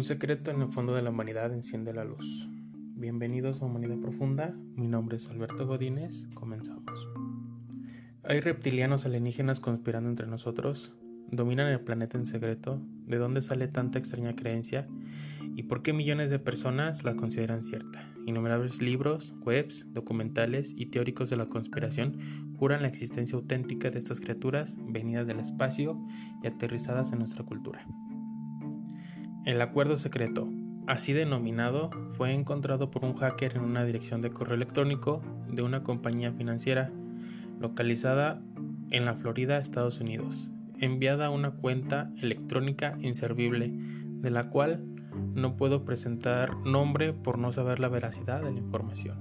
Un secreto en el fondo de la humanidad enciende la luz. Bienvenidos a Humanidad Profunda, mi nombre es Alberto Godínez, comenzamos. ¿Hay reptilianos alienígenas conspirando entre nosotros? ¿Dominan el planeta en secreto? ¿De dónde sale tanta extraña creencia? ¿Y por qué millones de personas la consideran cierta? Innumerables libros, webs, documentales y teóricos de la conspiración juran la existencia auténtica de estas criaturas venidas del espacio y aterrizadas en nuestra cultura. El acuerdo secreto, así denominado, fue encontrado por un hacker en una dirección de correo electrónico de una compañía financiera localizada en la Florida, Estados Unidos, enviada a una cuenta electrónica inservible, de la cual no puedo presentar nombre por no saber la veracidad de la información.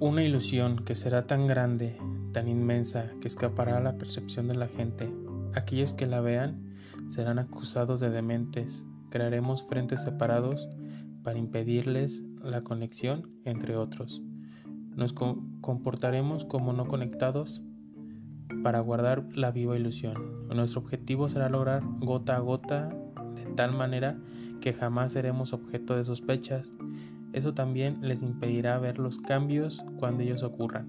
Una ilusión que será tan grande, tan inmensa, que escapará a la percepción de la gente. Aquellos que la vean serán acusados de dementes, crearemos frentes separados para impedirles la conexión entre otros. Nos comportaremos como no conectados para guardar la viva ilusión. Nuestro objetivo será lograr gota a gota de tal manera que jamás seremos objeto de sospechas. Eso también les impedirá ver los cambios cuando ellos ocurran.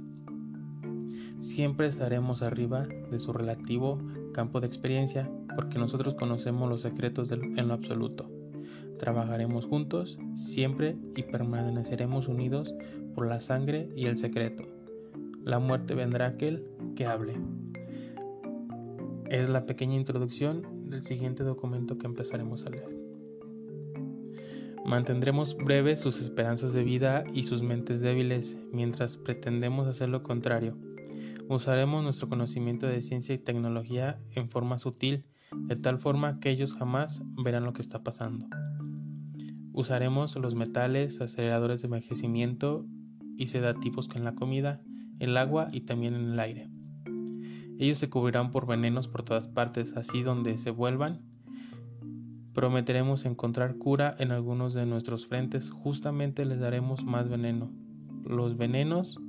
Siempre estaremos arriba de su relativo campo de experiencia porque nosotros conocemos los secretos en lo absoluto. Trabajaremos juntos siempre y permaneceremos unidos por la sangre y el secreto. La muerte vendrá aquel que hable. Es la pequeña introducción del siguiente documento que empezaremos a leer. Mantendremos breves sus esperanzas de vida y sus mentes débiles mientras pretendemos hacer lo contrario Usaremos nuestro conocimiento de ciencia y tecnología en forma sutil, de tal forma que ellos jamás verán lo que está pasando. Usaremos los metales, aceleradores de envejecimiento y sedativos en la comida, el agua y también en el aire. Ellos se cubrirán por venenos por todas partes, así donde se vuelvan. Prometeremos encontrar cura en algunos de nuestros frentes, justamente les daremos más veneno. Los venenos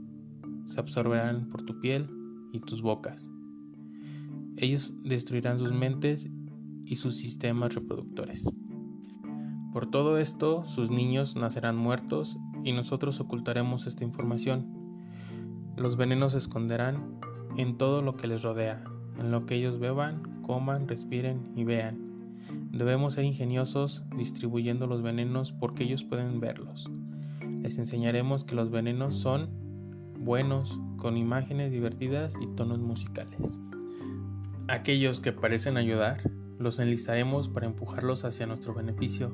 se absorberán por tu piel y tus bocas. Ellos destruirán sus mentes y sus sistemas reproductores. Por todo esto, sus niños nacerán muertos y nosotros ocultaremos esta información. Los venenos se esconderán en todo lo que les rodea, en lo que ellos beban, coman, respiren y vean. Debemos ser ingeniosos distribuyendo los venenos porque ellos pueden verlos. Les enseñaremos que los venenos son buenos, con imágenes divertidas y tonos musicales. Aquellos que parecen ayudar, los enlistaremos para empujarlos hacia nuestro beneficio.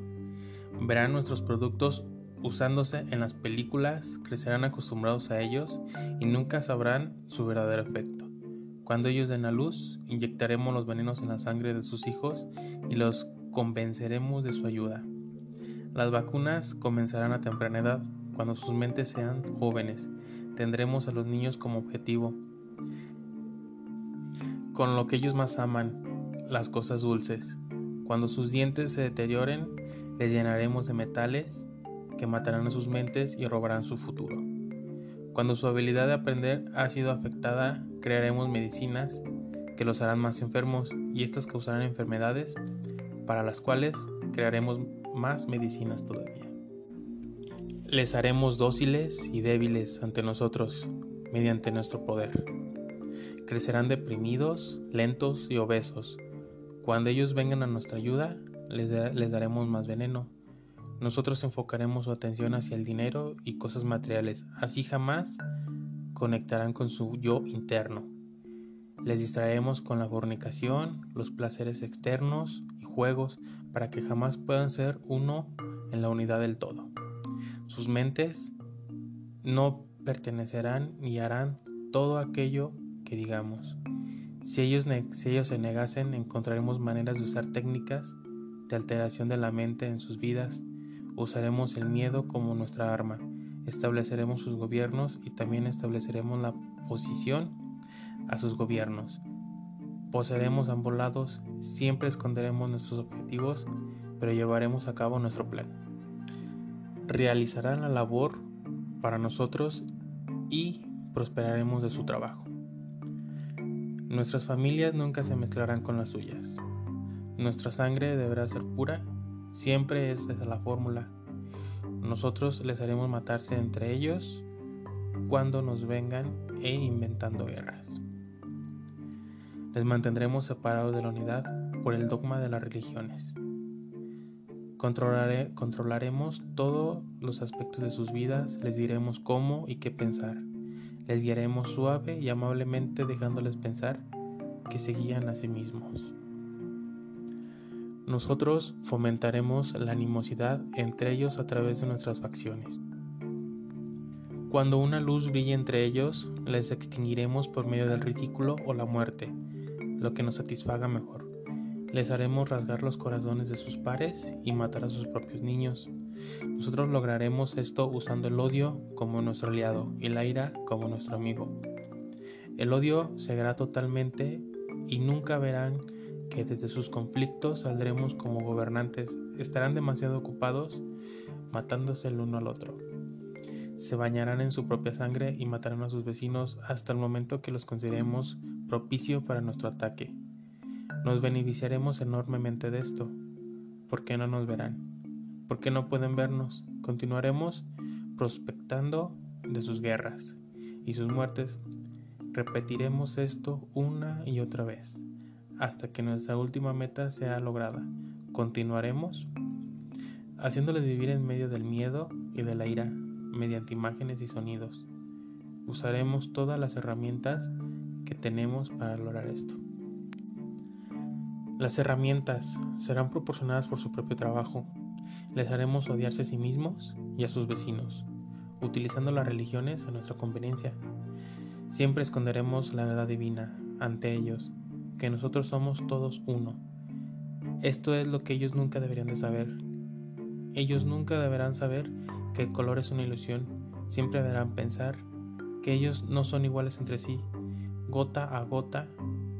Verán nuestros productos usándose en las películas, crecerán acostumbrados a ellos y nunca sabrán su verdadero efecto. Cuando ellos den a luz, inyectaremos los venenos en la sangre de sus hijos y los convenceremos de su ayuda. Las vacunas comenzarán a temprana edad, cuando sus mentes sean jóvenes tendremos a los niños como objetivo, con lo que ellos más aman, las cosas dulces. Cuando sus dientes se deterioren, les llenaremos de metales que matarán a sus mentes y robarán su futuro. Cuando su habilidad de aprender ha sido afectada, crearemos medicinas que los harán más enfermos y estas causarán enfermedades para las cuales crearemos más medicinas todavía. Les haremos dóciles y débiles ante nosotros mediante nuestro poder. Crecerán deprimidos, lentos y obesos. Cuando ellos vengan a nuestra ayuda, les, les daremos más veneno. Nosotros enfocaremos su atención hacia el dinero y cosas materiales. Así jamás conectarán con su yo interno. Les distraeremos con la fornicación, los placeres externos y juegos para que jamás puedan ser uno en la unidad del todo. Sus mentes no pertenecerán y harán todo aquello que digamos. Si ellos, si ellos se negasen, encontraremos maneras de usar técnicas de alteración de la mente en sus vidas. Usaremos el miedo como nuestra arma. Estableceremos sus gobiernos y también estableceremos la posición a sus gobiernos. Poseeremos ambos lados, siempre esconderemos nuestros objetivos, pero llevaremos a cabo nuestro plan realizarán la labor para nosotros y prosperaremos de su trabajo. Nuestras familias nunca se mezclarán con las suyas. Nuestra sangre deberá ser pura, siempre es esa la fórmula. Nosotros les haremos matarse entre ellos cuando nos vengan e inventando guerras. Les mantendremos separados de la unidad por el dogma de las religiones. controlaremos todos los aspectos de sus vidas, les diremos cómo y qué pensar. Les guiaremos suave y amablemente dejándoles pensar que se guían a sí mismos. Nosotros fomentaremos la animosidad entre ellos a través de nuestras facciones. Cuando una luz brille entre ellos, les extinguiremos por medio del ridículo o la muerte, lo que nos satisfaga mejor. Les haremos rasgar los corazones de sus pares y matar a sus propios niños. Nosotros lograremos esto usando el odio como nuestro aliado y la ira como nuestro amigo. El odio cegará totalmente y nunca verán que desde sus conflictos saldremos como gobernantes. Estarán demasiado ocupados matándose el uno al otro se bañarán en su propia sangre y matarán a sus vecinos hasta el momento que los consideremos propicio para nuestro ataque. Nos beneficiaremos enormemente de esto. ¿Por qué no nos verán? ¿Por qué no pueden vernos? Continuaremos prospectando de sus guerras y sus muertes. Repetiremos esto una y otra vez hasta que nuestra última meta sea lograda. Continuaremos haciéndoles vivir en medio del miedo y de la ira mediante imágenes y sonidos. Usaremos todas las herramientas que tenemos para lograr esto. Las herramientas serán proporcionadas por su propio trabajo. Les haremos odiarse a sí mismos y a sus vecinos, utilizando las religiones a nuestra conveniencia. Siempre esconderemos la verdad divina ante ellos, que nosotros somos todos uno. Esto es lo que ellos nunca deberían de saber. Ellos nunca deberán saber que el color es una ilusión, siempre deberán pensar que ellos no son iguales entre sí. Gota a gota,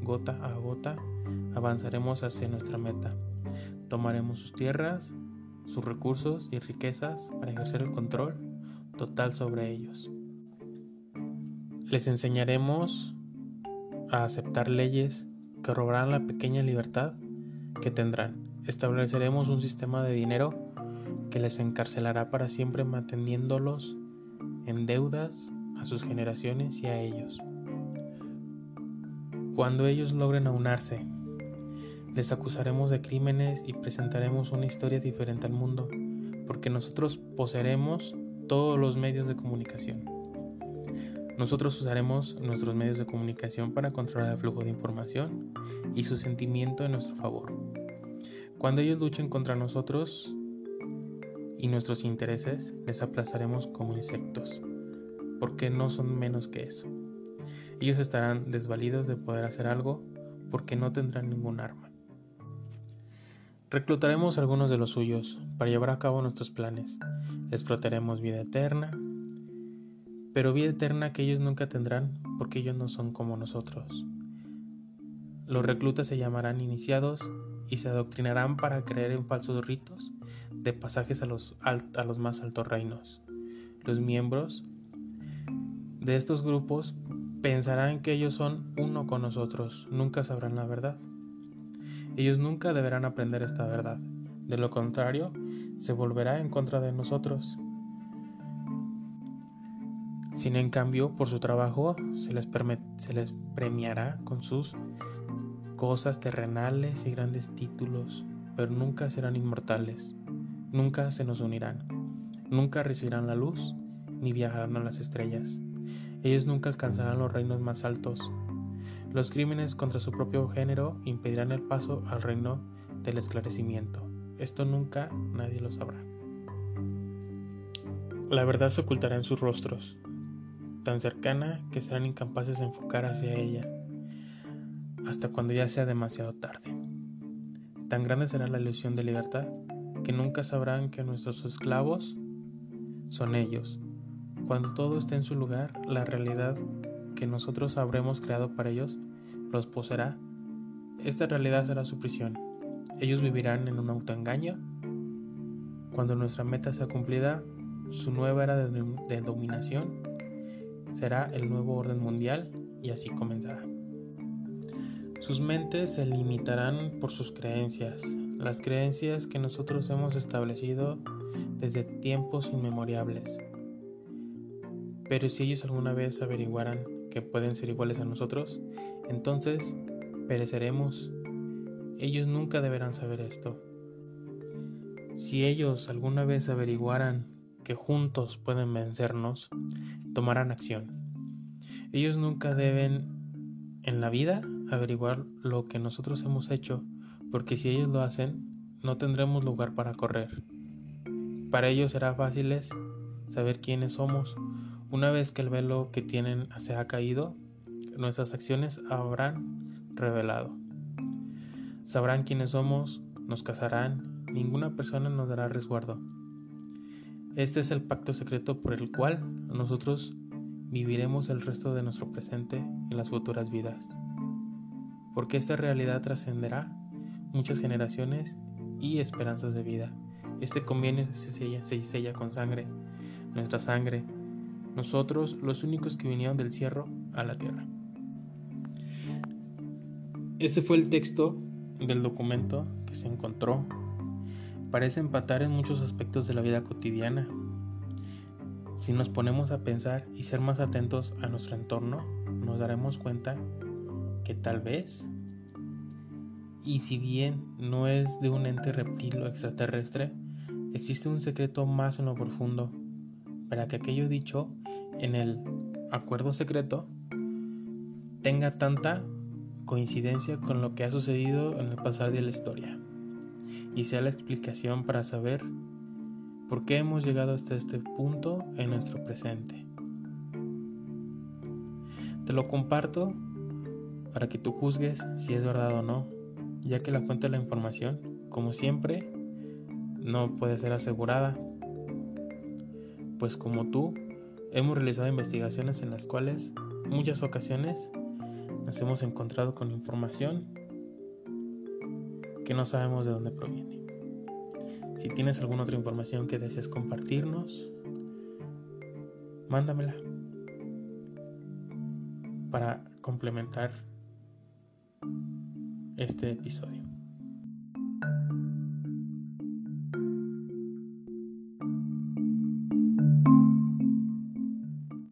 gota a gota, avanzaremos hacia nuestra meta. Tomaremos sus tierras, sus recursos y riquezas para ejercer el control total sobre ellos. Les enseñaremos a aceptar leyes que robarán la pequeña libertad que tendrán. Estableceremos un sistema de dinero que les encarcelará para siempre manteniéndolos en deudas a sus generaciones y a ellos. Cuando ellos logren aunarse, les acusaremos de crímenes y presentaremos una historia diferente al mundo, porque nosotros poseeremos todos los medios de comunicación. Nosotros usaremos nuestros medios de comunicación para controlar el flujo de información y su sentimiento en nuestro favor. Cuando ellos luchen contra nosotros, y nuestros intereses les aplastaremos como insectos, porque no son menos que eso. Ellos estarán desvalidos de poder hacer algo porque no tendrán ningún arma. Reclutaremos a algunos de los suyos para llevar a cabo nuestros planes. Les vida eterna, pero vida eterna que ellos nunca tendrán porque ellos no son como nosotros. Los reclutas se llamarán iniciados y se adoctrinarán para creer en falsos ritos de pasajes a los, a los más altos reinos. Los miembros de estos grupos pensarán que ellos son uno con nosotros, nunca sabrán la verdad. Ellos nunca deberán aprender esta verdad, de lo contrario, se volverá en contra de nosotros. Sin en cambio, por su trabajo se les, se les premiará con sus cosas terrenales y grandes títulos, pero nunca serán inmortales nunca se nos unirán, nunca recibirán la luz, ni viajarán a las estrellas. Ellos nunca alcanzarán los reinos más altos. Los crímenes contra su propio género impedirán el paso al reino del esclarecimiento. Esto nunca nadie lo sabrá. La verdad se ocultará en sus rostros, tan cercana que serán incapaces de enfocar hacia ella, hasta cuando ya sea demasiado tarde. Tan grande será la ilusión de libertad que nunca sabrán que nuestros esclavos son ellos. Cuando todo esté en su lugar, la realidad que nosotros habremos creado para ellos los poseerá. Esta realidad será su prisión. Ellos vivirán en un autoengaño. Cuando nuestra meta sea cumplida, su nueva era de, dominación será el nuevo orden mundial y así comenzará. Sus mentes se limitarán por sus creencias, las creencias que nosotros hemos establecido desde tiempos inmemoriales. Pero si ellos alguna vez averiguaran que pueden ser iguales a nosotros, entonces pereceremos. Ellos nunca deberán saber esto. Si ellos alguna vez averiguaran que juntos pueden vencernos, tomarán acción. Ellos nunca deben en la vida averiguar lo que nosotros hemos hecho, porque si ellos lo hacen, no tendremos lugar para correr. Para ellos será fácil saber quiénes somos. Una vez que el velo que tienen se ha caído, nuestras acciones habrán revelado. Sabrán quiénes somos, nos casarán, ninguna persona nos dará resguardo. Este es el pacto secreto por el cual nosotros viviremos el resto de nuestro presente en las futuras vidas. Porque esta realidad trascenderá muchas generaciones y esperanzas de vida. Este convenio se sella, se sella con sangre, nuestra sangre, nosotros los únicos que vinieron del cielo a la tierra. Ese fue el texto del documento que se encontró. Parece empatar en muchos aspectos de la vida cotidiana. Si nos ponemos a pensar y ser más atentos a nuestro entorno, nos daremos cuenta que tal vez, y si bien no es de un ente reptil o extraterrestre, existe un secreto más en lo profundo, para que aquello dicho en el acuerdo secreto tenga tanta coincidencia con lo que ha sucedido en el pasado de la historia y sea la explicación para saber por qué hemos llegado hasta este punto en nuestro presente. Te lo comparto para que tú juzgues si es verdad o no, ya que la fuente de la información, como siempre, no puede ser asegurada. Pues como tú, hemos realizado investigaciones en las cuales muchas ocasiones nos hemos encontrado con información que no sabemos de dónde proviene. Si tienes alguna otra información que desees compartirnos, mándamela para complementar este episodio.